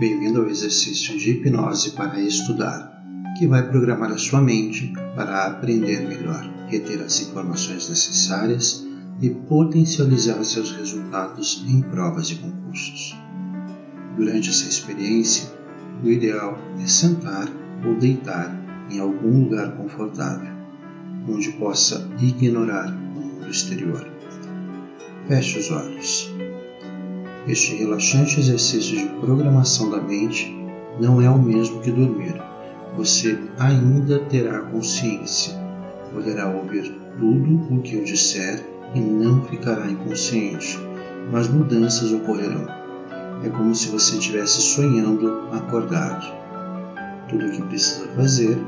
Bem-vindo ao exercício de hipnose para estudar, que vai programar a sua mente para aprender melhor, reter as informações necessárias e potencializar seus resultados em provas e concursos. Durante essa experiência, o ideal é sentar ou deitar em algum lugar confortável, onde possa ignorar o mundo exterior. Feche os olhos. Este relaxante exercício de programação da mente não é o mesmo que dormir. Você ainda terá consciência, poderá ouvir tudo o que eu disser e não ficará inconsciente, mas mudanças ocorrerão. É como se você estivesse sonhando acordado. Tudo o que precisa fazer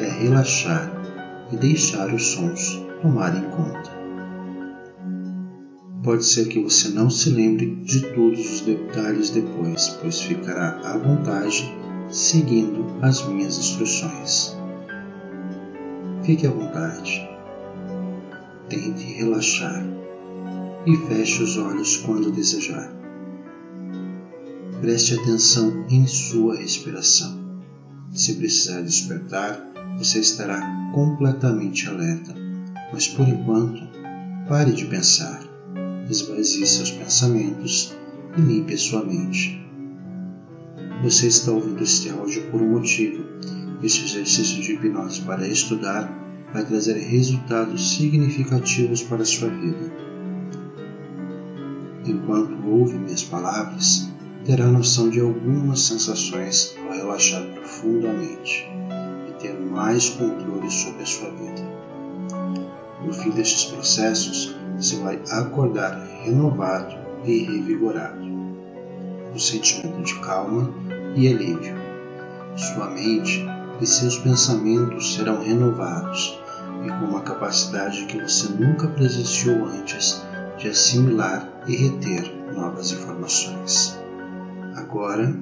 é relaxar e deixar os sons tomarem conta. Pode ser que você não se lembre de todos os detalhes depois, pois ficará à vontade seguindo as minhas instruções. Fique à vontade. Tente relaxar e feche os olhos quando desejar. Preste atenção em sua respiração. Se precisar despertar, você estará completamente alerta, mas por enquanto, pare de pensar esvazie seus pensamentos e limpe sua mente. Você está ouvindo este áudio por um motivo. Este exercício de hipnose para estudar vai trazer resultados significativos para sua vida. Enquanto ouve minhas palavras, terá noção de algumas sensações ao relaxar profundamente e ter mais controle sobre a sua vida. No fim destes processos, você vai acordar renovado e revigorado, com sentimento de calma e alívio. Sua mente e seus pensamentos serão renovados e com uma capacidade que você nunca presenciou antes de assimilar e reter novas informações. Agora,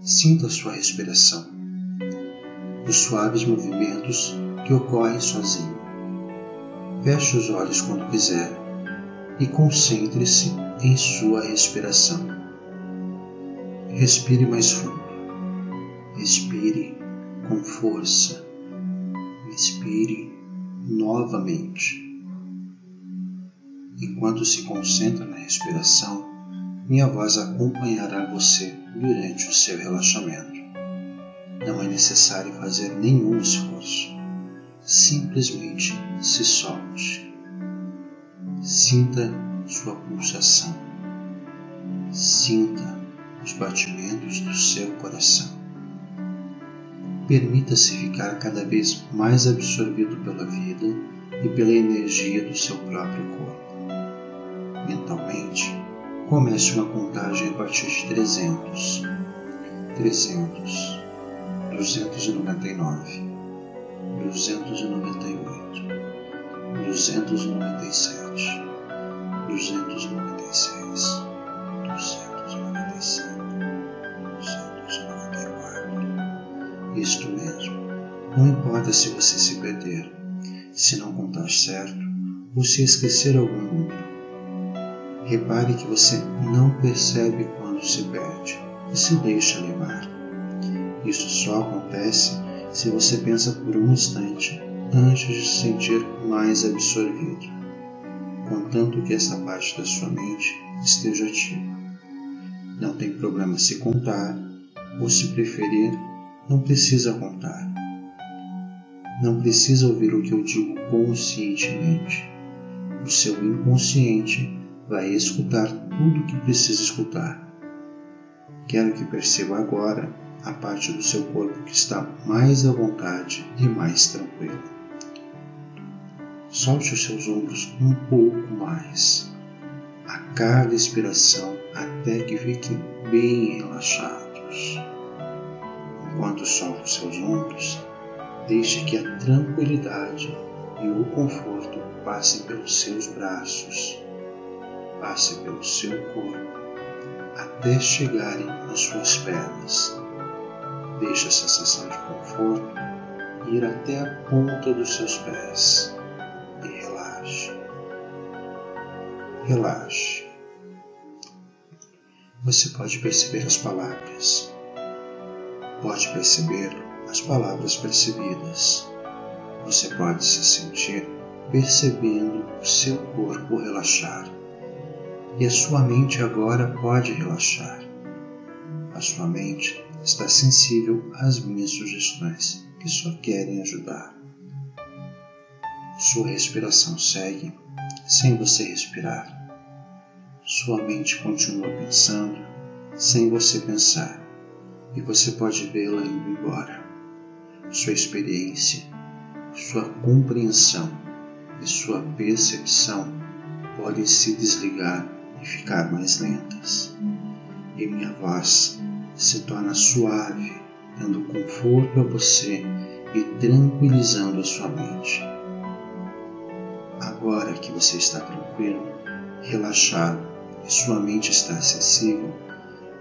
sinta sua respiração, os suaves movimentos que ocorrem sozinho. Feche os olhos quando quiser e concentre-se em sua respiração. Respire mais fundo. Respire com força. Inspire novamente. Enquanto se concentra na respiração, minha voz acompanhará você durante o seu relaxamento. Não é necessário fazer nenhum esforço. Simplesmente se solte. Sinta sua pulsação. Sinta os batimentos do seu coração. Permita-se ficar cada vez mais absorvido pela vida e pela energia do seu próprio corpo. Mentalmente, comece uma contagem a partir de 300, 300, 299, 298, 297 duzentos noventa e seis, duzentos noventa e cinco, duzentos noventa e quatro. Isto mesmo. Não importa se você se perder, se não contar certo ou se esquecer algum número. Repare que você não percebe quando se perde e se deixa levar. Isso só acontece se você pensa por um instante antes de se sentir mais absorvido contanto que essa parte da sua mente esteja ativa. Não tem problema se contar, ou se preferir, não precisa contar. Não precisa ouvir o que eu digo conscientemente. O seu inconsciente vai escutar tudo o que precisa escutar. Quero que perceba agora a parte do seu corpo que está mais à vontade e mais tranquila. Solte os seus ombros um pouco mais a cada expiração até que fiquem bem relaxados. Enquanto solta os seus ombros, deixe que a tranquilidade e o conforto passem pelos seus braços, passe pelo seu corpo, até chegarem nas suas pernas. Deixe a sensação de conforto ir até a ponta dos seus pés relaxe. Você pode perceber as palavras pode perceber as palavras percebidas. Você pode se sentir percebendo o seu corpo relaxar. E a sua mente agora pode relaxar. A sua mente está sensível às minhas sugestões, que só querem ajudar. Sua respiração segue sem você respirar. Sua mente continua pensando sem você pensar e você pode vê-la indo embora. Sua experiência, sua compreensão e sua percepção podem se desligar e ficar mais lentas. E minha voz se torna suave, dando conforto a você e tranquilizando a sua mente. Agora que você está tranquilo, relaxado e sua mente está acessível,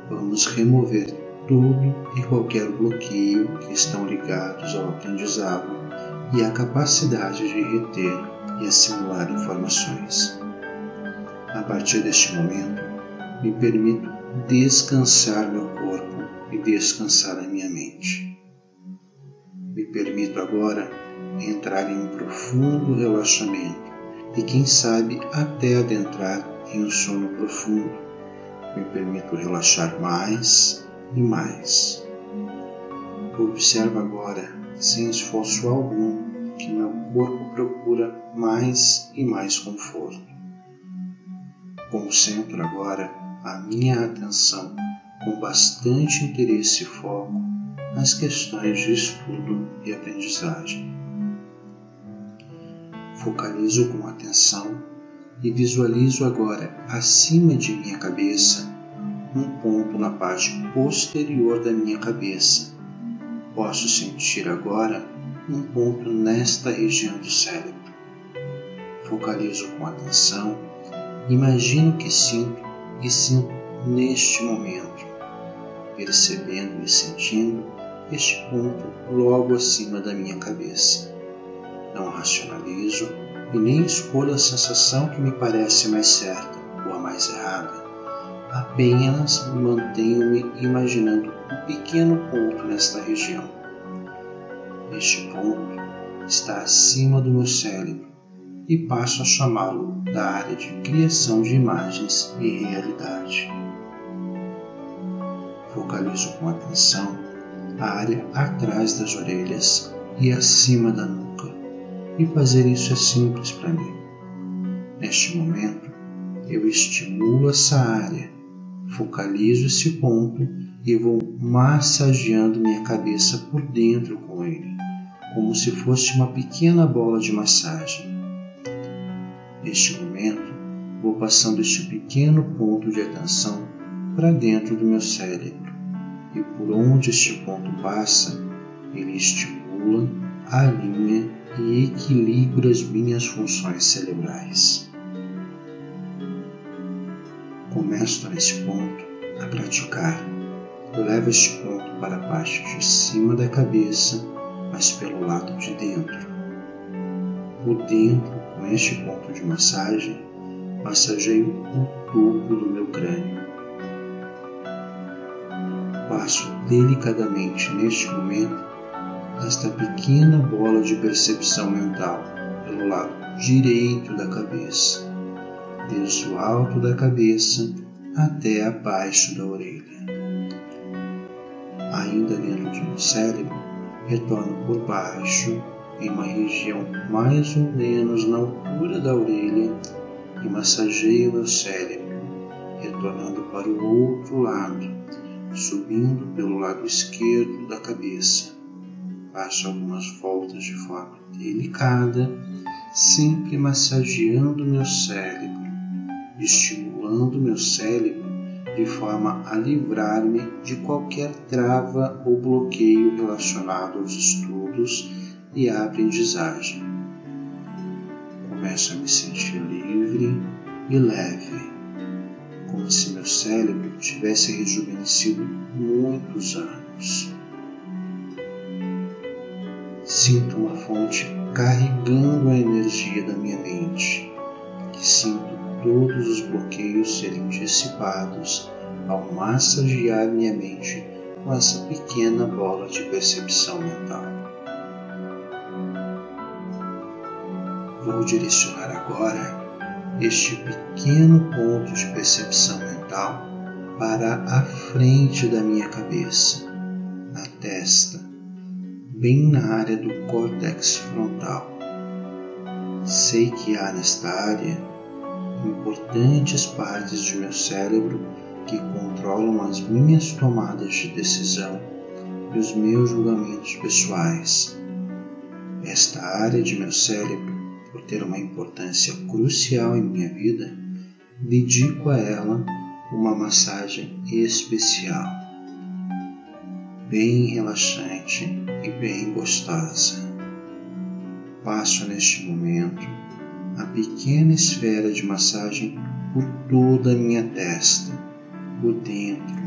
vamos remover todo e qualquer bloqueio que estão ligados ao aprendizado e à capacidade de reter e assimilar informações. A partir deste momento, me permito descansar meu corpo e descansar a minha mente. Me permito agora entrar em um profundo relaxamento e, quem sabe, até adentrar em um sono profundo. Me permito relaxar mais e mais. Observa agora, sem esforço algum, que meu corpo procura mais e mais conforto. Concentro agora a minha atenção com bastante interesse e foco nas questões de estudo e aprendizagem. Focalizo com atenção e visualizo agora acima de minha cabeça um ponto na parte posterior da minha cabeça. Posso sentir agora um ponto nesta região do cérebro. Focalizo com atenção, imagino que sinto e sinto neste momento, percebendo e sentindo este ponto logo acima da minha cabeça. Não racionalizo e nem escolho a sensação que me parece mais certa ou a mais errada. Apenas mantenho-me imaginando um pequeno ponto nesta região. Este ponto está acima do meu cérebro e passo a chamá-lo da área de criação de imagens e realidade. Focalizo com atenção a área atrás das orelhas e acima da nuca, e fazer isso é simples para mim. Neste momento, eu estimulo essa área, focalizo esse ponto e vou massageando minha cabeça por dentro com ele, como se fosse uma pequena bola de massagem. Neste momento, vou passando este pequeno ponto de atenção para dentro do meu cérebro e por onde este ponto passa, ele estimula, alinha e equilibra as minhas funções cerebrais. Começo nesse ponto a praticar. Levo este ponto para a parte de cima da cabeça, mas pelo lado de dentro. Por dentro, com este ponto de massagem, massageio o topo do meu crânio passo delicadamente neste momento esta pequena bola de percepção mental pelo lado direito da cabeça, desde o alto da cabeça até abaixo da orelha. Ainda dentro de meu cérebro, retorno por baixo, em uma região mais ou menos na altura da orelha, e massageio meu cérebro, retornando para o outro lado, subindo pelo lado esquerdo da cabeça. Faço algumas voltas de forma delicada, sempre massageando meu cérebro, estimulando meu cérebro de forma a livrar-me de qualquer trava ou bloqueio relacionado aos estudos e à aprendizagem. Começo a me sentir livre e leve como se meu cérebro tivesse rejuvenescido muitos anos. Sinto uma fonte carregando a energia da minha mente, que sinto todos os bloqueios serem dissipados. Ao massagear minha mente com essa pequena bola de percepção mental. Vou direcionar agora este pequeno ponto de percepção mental para a frente da minha cabeça, na testa, bem na área do córtex frontal. Sei que há nesta área importantes partes de meu cérebro que controlam as minhas tomadas de decisão e os meus julgamentos pessoais. Esta área de meu cérebro, por ter uma importância crucial em minha vida, dedico a ela uma massagem especial, bem relaxante e bem gostosa. Passo neste momento a pequena esfera de massagem por toda a minha testa, por dentro.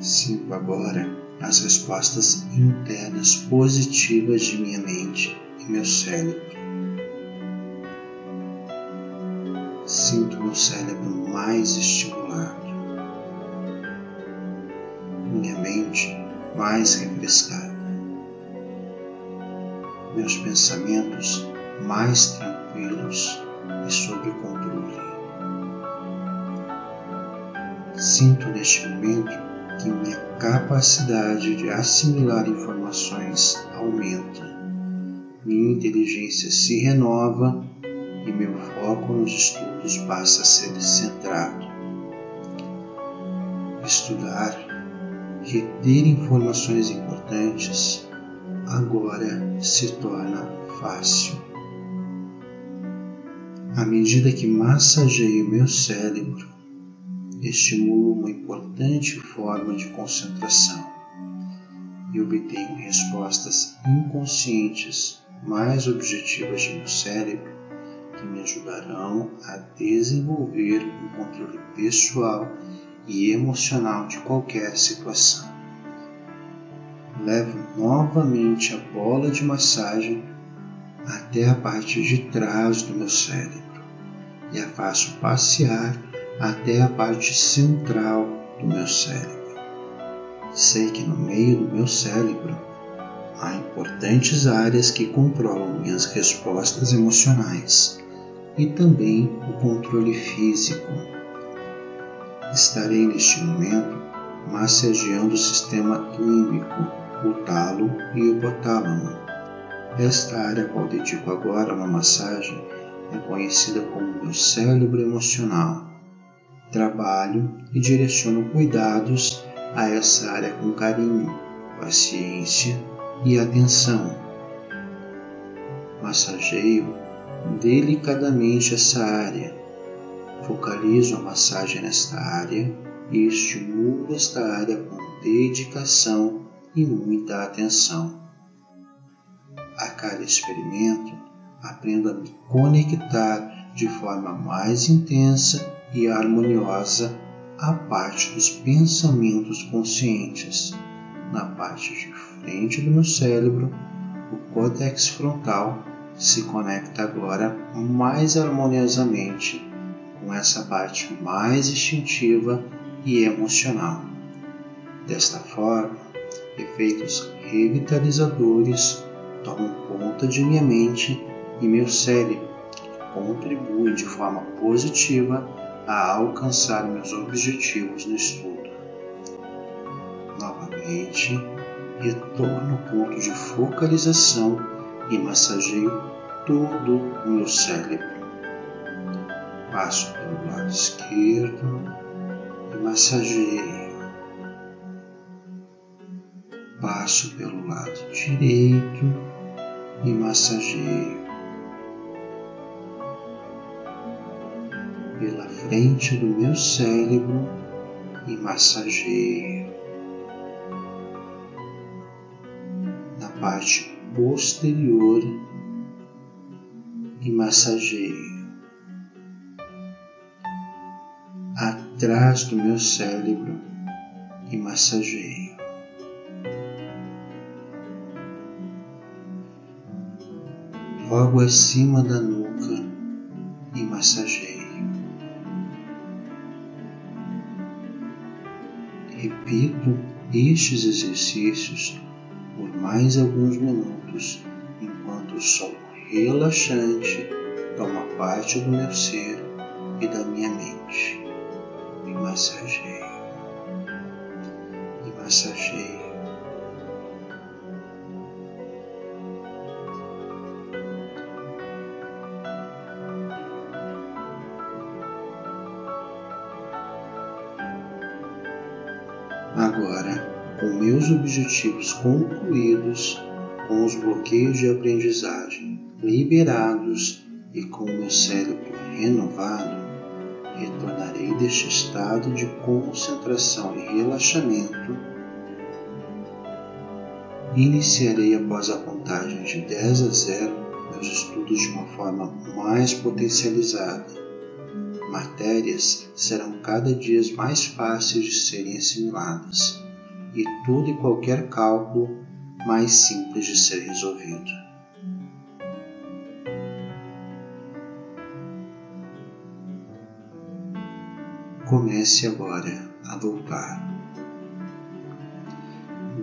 Sinto agora as respostas internas positivas de minha mente e meu cérebro. Sinto meu cérebro mais estimulado, mais refrescada, meus pensamentos mais tranquilos e sob controle. Sinto neste momento que minha capacidade de assimilar informações aumenta, minha inteligência se renova e meu foco nos estudos passa a ser centrado. Estudar, reter informações importantes, agora se torna fácil. À medida que massageio meu cérebro, estimulo uma importante forma de concentração e obtenho respostas inconscientes mais objetivas de meu cérebro que me ajudarão a desenvolver um controle pessoal e emocional de qualquer situação. Levo novamente a bola de massagem até a parte de trás do meu cérebro e a faço passear até a parte central do meu cérebro. Sei que no meio do meu cérebro há importantes áreas que controlam minhas respostas emocionais e também o controle físico. Estarei neste momento massageando o sistema límbico, o talo e o hipotálamo. Esta área a qual dedico agora uma massagem é conhecida como meu cérebro emocional. Trabalho e direciono cuidados a essa área com carinho, paciência e atenção. Massageio delicadamente essa área. Focalizo a massagem nesta área e estimulo esta área com dedicação e muita atenção. A cada experimento, aprendo a me conectar de forma mais intensa e harmoniosa à parte dos pensamentos conscientes, na parte de frente do meu cérebro, o córtex frontal se conecta agora mais harmoniosamente com essa parte mais instintiva e emocional. Desta forma, efeitos revitalizadores tomam conta de minha mente e meu cérebro, contribuem de forma positiva a alcançar meus objetivos no estudo. Novamente, retorno ao ponto de focalização e massageio todo o meu cérebro. Passo pelo lado esquerdo e massageio. Passo pelo lado direito e massageio. Pela frente do meu cérebro e massageio. Na parte posterior e massageio atrás do meu cérebro e massageio. Logo acima da nuca e massageio. Repito estes exercícios por mais alguns minutos enquanto o som relaxante toma parte do meu ser e da minha mente. Massageie, me massageie. Agora, com meus objetivos concluídos, com os bloqueios de aprendizagem liberados e com meu cérebro renovado, retornarei deste estado de concentração e relaxamento. Iniciarei após a contagem de 10 a 0 meus estudos de uma forma mais potencializada. Matérias serão cada dia mais fáceis de serem assimiladas e todo e qualquer cálculo mais simples de ser resolvido. Comece agora a voltar.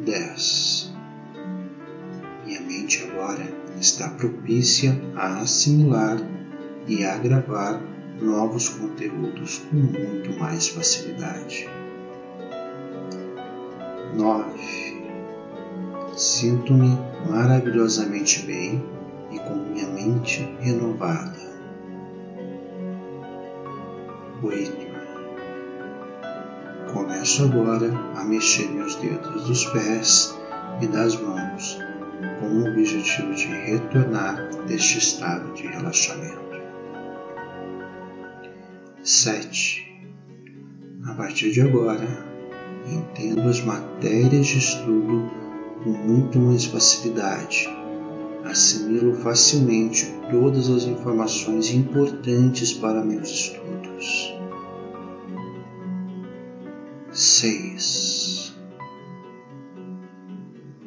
10. Minha mente agora está propícia a assimilar e a gravar novos conteúdos com muito mais facilidade. 9 Sinto-me maravilhosamente bem e com minha mente renovada. 8. Começo agora a mexer meus dedos dos pés e das mãos com o objetivo de retornar deste estado de relaxamento. 7. A partir de agora, entendo as matérias de estudo com muito mais facilidade. Assimilo facilmente todas as informações importantes para meus estudos. 6.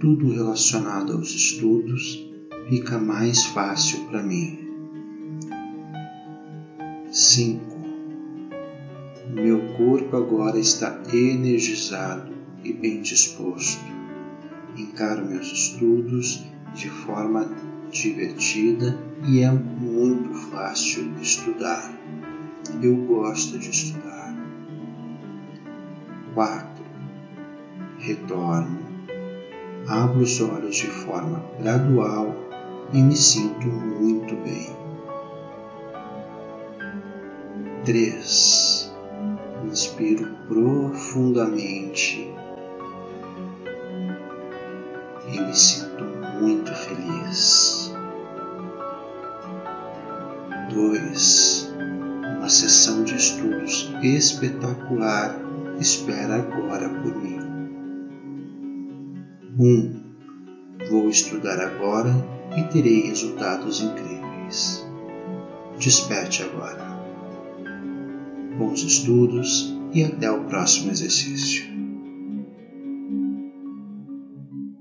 Tudo relacionado aos estudos fica mais fácil para mim. 5. Meu corpo agora está energizado e bem disposto encaro meus estudos de forma divertida e é muito fácil estudar. Eu gosto de estudar. Retorno. Abro os olhos de forma gradual e me sinto muito bem. 3. Inspiro profundamente e me sinto muito feliz. 2. Uma sessão de estudos espetacular espera agora por mim. 1. Um, vou estudar agora e terei resultados incríveis. Desperte agora. Bons estudos e até o próximo exercício.